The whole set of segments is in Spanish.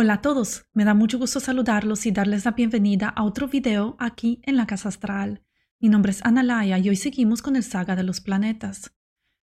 Hola a todos, me da mucho gusto saludarlos y darles la bienvenida a otro video aquí en la Casa Astral. Mi nombre es Analaya y hoy seguimos con el saga de los planetas.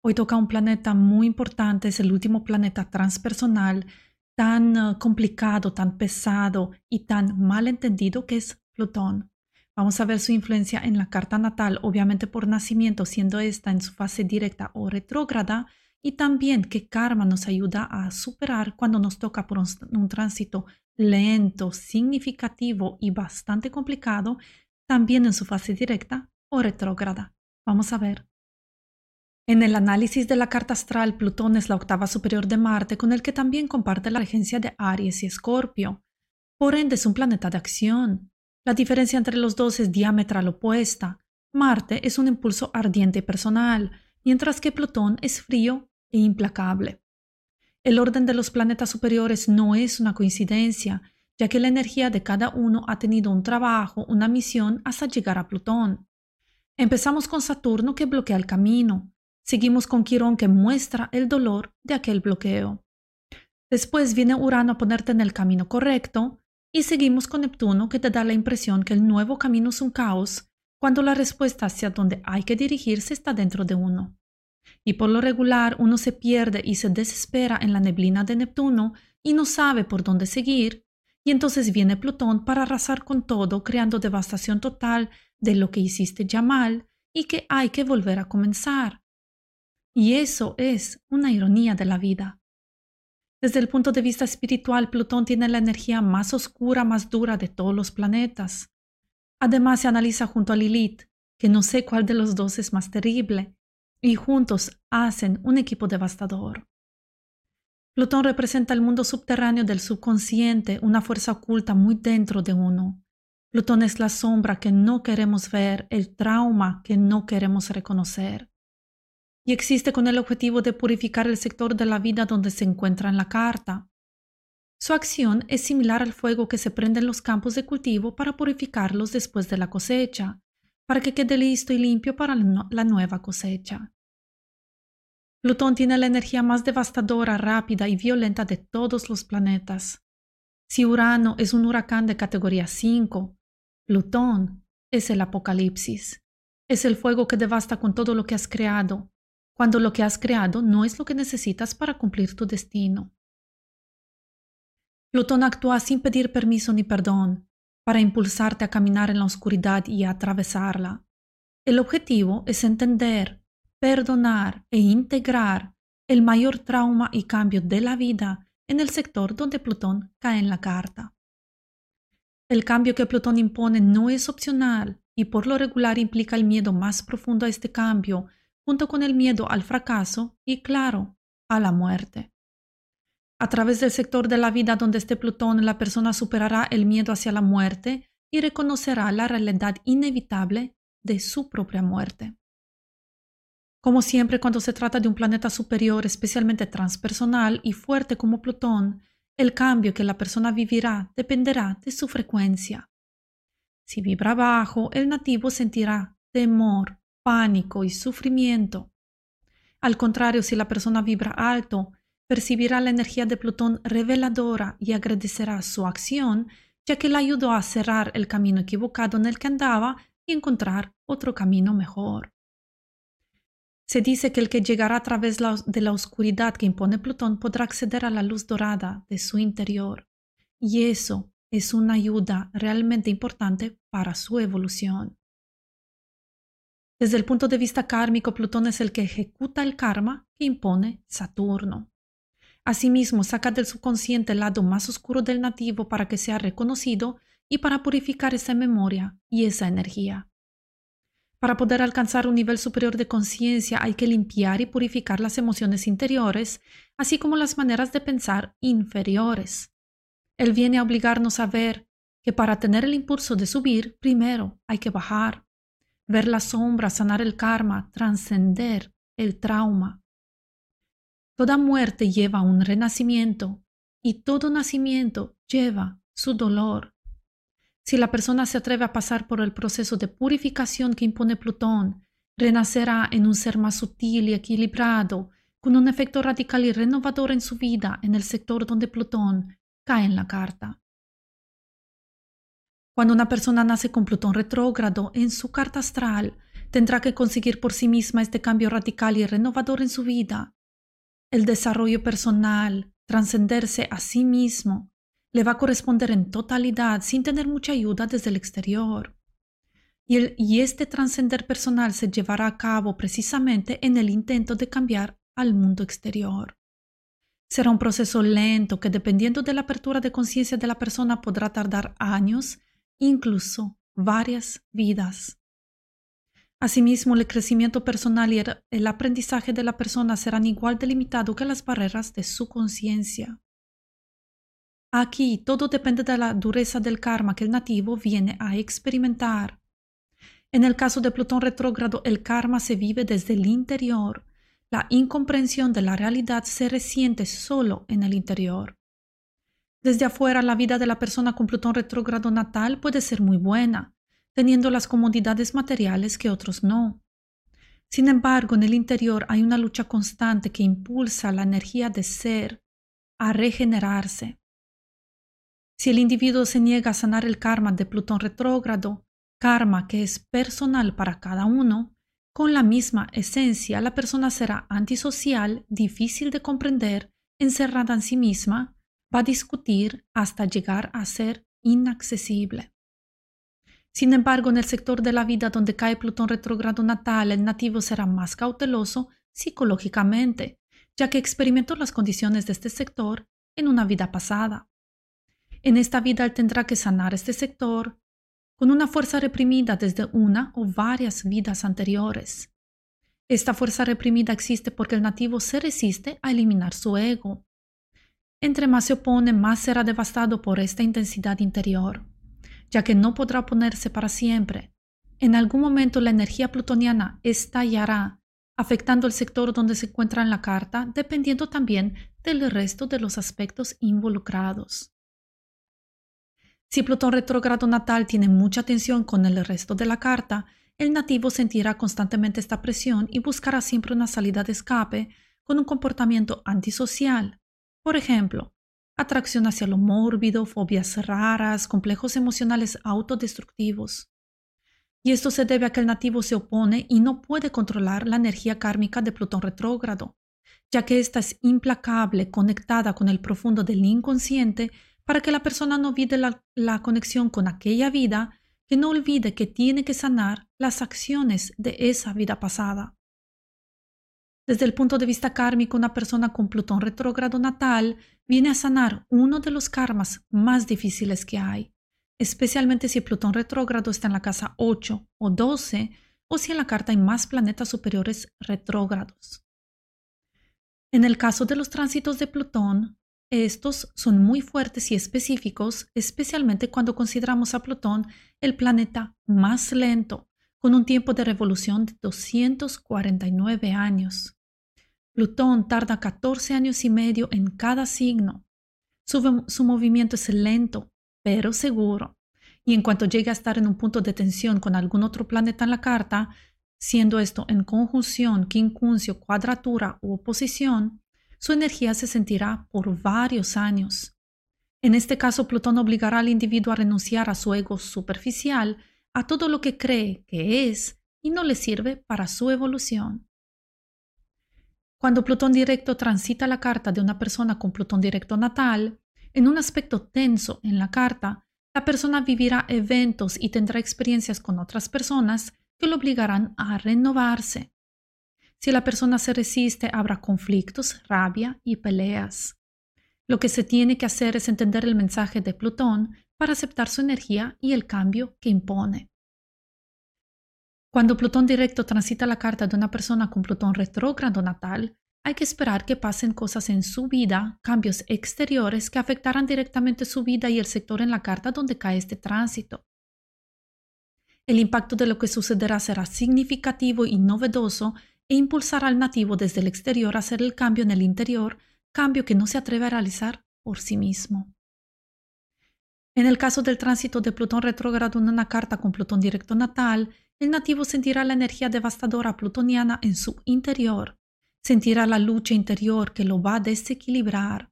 Hoy toca un planeta muy importante, es el último planeta transpersonal tan uh, complicado, tan pesado y tan mal entendido que es Plutón. Vamos a ver su influencia en la carta natal, obviamente por nacimiento, siendo esta en su fase directa o retrógrada, y también qué karma nos ayuda a superar cuando nos toca por un, tránsito lento, significativo y bastante complicado, también en su fase directa o retrógrada. Vamos a ver. En el análisis de la carta astral, Plutón es la octava superior de Marte, con el que también comparte la regencia de Aries y Escorpio. Por ende, es un planeta de acción. La diferencia entre los dos es diametral opuesta. Marte es un impulso ardiente y personal, mientras que Plutón es frío e implacable. El orden de los planetas superiores no es una coincidencia, ya que la energía de cada uno ha tenido un trabajo, una misión hasta llegar a Plutón. Empezamos con Saturno que bloquea el camino, seguimos con Quirón que muestra el dolor de aquel bloqueo. Después viene Urano a ponerte en el camino correcto y seguimos con Neptuno que te da la impresión que el nuevo camino es un caos cuando la respuesta hacia donde hay que dirigirse está dentro de uno y por lo regular uno se pierde y se desespera en la neblina de Neptuno y no sabe por dónde seguir, y entonces viene Plutón para arrasar con todo, creando devastación total de lo que hiciste ya mal y que hay que volver a comenzar. Y eso es una ironía de la vida. Desde el punto de vista espiritual, Plutón tiene la energía más oscura, más dura de todos los planetas. Además, se analiza junto a Lilith, que no sé cuál de los dos es más terrible, y juntos hacen un equipo devastador. Plutón representa el mundo subterráneo del subconsciente, una fuerza oculta muy dentro de uno. Plutón es la sombra que no queremos ver, el trauma que no queremos reconocer. Y existe con el objetivo de purificar el sector de la vida donde se encuentra en la carta. Su acción es similar al fuego que se prende en los campos de cultivo para purificarlos después de la cosecha, para que quede listo y limpio para la nueva cosecha. Plutón tiene la energía más devastadora, rápida y violenta de todos los planetas. Si Urano es un huracán de categoría 5, Plutón es el apocalipsis. Es el fuego que devasta con todo lo que has creado, cuando lo que has creado no es lo que necesitas para cumplir tu destino. Plutón actúa sin pedir permiso ni perdón, para impulsarte a caminar en la oscuridad y a atravesarla. El objetivo es entender, perdonar e integrar el mayor trauma y cambio de la vida en el sector donde Plutón cae en la carta. El cambio que Plutón impone no es opcional y por lo regular implica el miedo más profundo a este cambio, junto con el miedo al fracaso y, claro, a la muerte. A través del sector de la vida donde esté Plutón, la persona superará el miedo hacia la muerte y reconocerá la realidad inevitable de su propia muerte. Como siempre, cuando se trata de un planeta superior, especialmente transpersonal y fuerte como Plutón, el cambio que la persona vivirá dependerá de su frecuencia. Si vibra bajo, el nativo sentirá temor, pánico y sufrimiento. Al contrario, si la persona vibra alto, percibirá la energía de Plutón reveladora y agradecerá su acción, ya que le ayudó a cerrar el camino equivocado en el que andaba y encontrar otro camino mejor. Se dice que el que llegará a través de la oscuridad que impone Plutón podrá acceder a la luz dorada de su interior, y eso es una ayuda realmente importante para su evolución. Desde el punto de vista kármico, Plutón es el que ejecuta el karma que impone Saturno. Asimismo, saca del subconsciente el lado más oscuro del nativo para que sea reconocido y para purificar esa memoria y esa energía. Para poder alcanzar un nivel superior de conciencia hay que limpiar y purificar las emociones interiores, así como las maneras de pensar inferiores. Él viene a obligarnos a ver que para tener el impulso de subir, primero hay que bajar, ver la sombra, sanar el karma, trascender el trauma. Toda muerte lleva un renacimiento y todo nacimiento lleva su dolor. Si la persona se atreve a pasar por el proceso de purificación que impone Plutón, renacerá en un ser más sutil y equilibrado, con un efecto radical y renovador en su vida en el sector donde Plutón cae en la carta. Cuando una persona nace con Plutón retrógrado en su carta astral, tendrá que conseguir por sí misma este cambio radical y renovador en su vida. El desarrollo personal, trascenderse a sí mismo, le va a corresponder en totalidad sin tener mucha ayuda desde el exterior. Y, este trascender personal se llevará a cabo precisamente en el intento de cambiar al mundo exterior. Será un proceso lento que dependiendo de la apertura de conciencia de la persona podrá tardar años, incluso varias vidas. Asimismo, el crecimiento personal y el aprendizaje de la persona serán igual de limitado que las barreras de su conciencia. Aquí todo depende de la dureza del karma que el nativo viene a experimentar. En el caso de Plutón retrógrado, el karma se vive desde el interior. La incomprensión de la realidad se resiente solo en el interior. Desde afuera, la vida de la persona con Plutón retrógrado natal puede ser muy buena, teniendo las comodidades materiales que otros no. Sin embargo, en el interior hay una lucha constante que impulsa la energía de ser a regenerarse. Si el individuo se niega a sanar el karma de Plutón retrógrado, karma que es personal para cada uno, con la misma esencia la persona será antisocial, difícil de comprender, encerrada en sí misma, va a discutir hasta llegar a ser inaccesible. Sin embargo, en el sector de la vida donde cae Plutón retrógrado natal, el nativo será más cauteloso psicológicamente, ya que experimentó las condiciones de este sector en una vida pasada. En esta vida él tendrá que sanar este sector con una fuerza reprimida desde una o varias vidas anteriores. Esta fuerza reprimida existe porque el nativo se resiste a eliminar su ego. Entre más se opone, más será devastado por esta intensidad interior ya que no podrá oponerse para siempre. En algún momento la energía plutoniana estallará, afectando el sector donde se encuentra en la carta, dependiendo también del resto de los aspectos involucrados. Si Plutón retrógrado natal tiene mucha tensión con el resto de la carta, el nativo sentirá constantemente esta presión y buscará siempre una salida de escape con un comportamiento antisocial. Por ejemplo, atracción hacia lo mórbido, fobias raras, complejos emocionales autodestructivos. Y esto se debe a que el nativo se opone y no puede controlar la energía kármica de Plutón retrógrado, ya que ésta es implacable, conectada con el profundo del inconsciente, para que la persona no olvide la, la conexión con aquella vida, que no olvide que tiene que sanar las acciones de esa vida pasada. Desde el punto de vista kármico, una persona con Plutón retrógrado natal viene a sanar uno de los karmas más difíciles que hay, especialmente si Plutón retrógrado está en la casa 8 o 12 o si en la carta hay más planetas superiores retrógrados. En el caso de los tránsitos de Plutón, estos son muy fuertes y específicos, especialmente cuando consideramos a Plutón el planeta más lento, con un tiempo de revolución de 249 años. Plutón tarda 14 años y medio en cada signo. Su, movimiento es lento, pero seguro. Y en cuanto llegue a estar en un punto de tensión con algún otro planeta en la carta, siendo esto en conjunción, quincuncio, cuadratura u oposición, su energía se sentirá por varios años. En este caso, Plutón obligará al individuo a renunciar a su ego superficial, a todo lo que cree que es y no le sirve para su evolución. Cuando Plutón directo transita la carta de una persona con Plutón directo natal, en un aspecto tenso en la carta, la persona vivirá eventos y tendrá experiencias con otras personas que lo obligarán a renovarse. Si la persona se resiste, habrá conflictos, rabia y peleas. Lo que se tiene que hacer es entender el mensaje de Plutón para aceptar su energía y el cambio que impone. Cuando Plutón directo transita la carta de una persona con Plutón retrógrado natal, hay que esperar que pasen cosas en su vida, cambios exteriores que afectarán directamente su vida y el sector en la carta donde cae este tránsito. El impacto de lo que sucederá será significativo y novedoso e impulsará al nativo desde el exterior a hacer el cambio en el interior, cambio que no se atreve a realizar por sí mismo. En el caso del tránsito de Plutón retrógrado en una carta con Plutón directo natal, el nativo sentirá la energía devastadora plutoniana en su interior, sentirá la lucha interior que lo va a desequilibrar.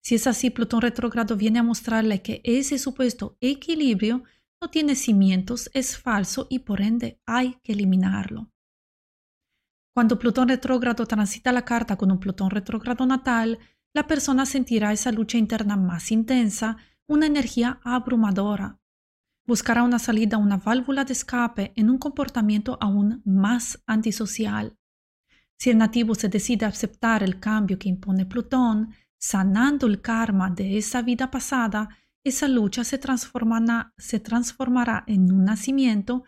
Si es así, Plutón retrógrado viene a mostrarle que ese supuesto equilibrio no tiene cimientos, es falso y por ende hay que eliminarlo. Cuando Plutón retrógrado transita la carta con un Plutón retrógrado natal, la persona sentirá esa lucha interna más intensa, una energía abrumadora. Buscará una salida, una válvula de escape en un comportamiento aún más antisocial. Si el nativo se decide a aceptar el cambio que impone Plutón, sanando el karma de esa vida pasada, esa lucha se transformará, se transformará en un nacimiento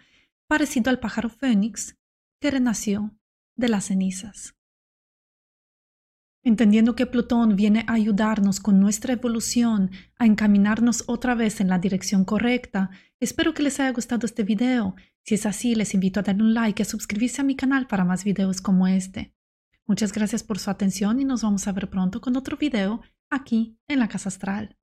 parecido al pájaro fénix que renació de las cenizas. Entendiendo que Plutón viene a ayudarnos con nuestra evolución, a encaminarnos otra vez en la dirección correcta, espero que les haya gustado este video. Si es así, les invito a darle un like y a suscribirse a mi canal para más videos como este. Muchas gracias por su atención y nos vamos a ver pronto con otro video aquí en la Casa Astral.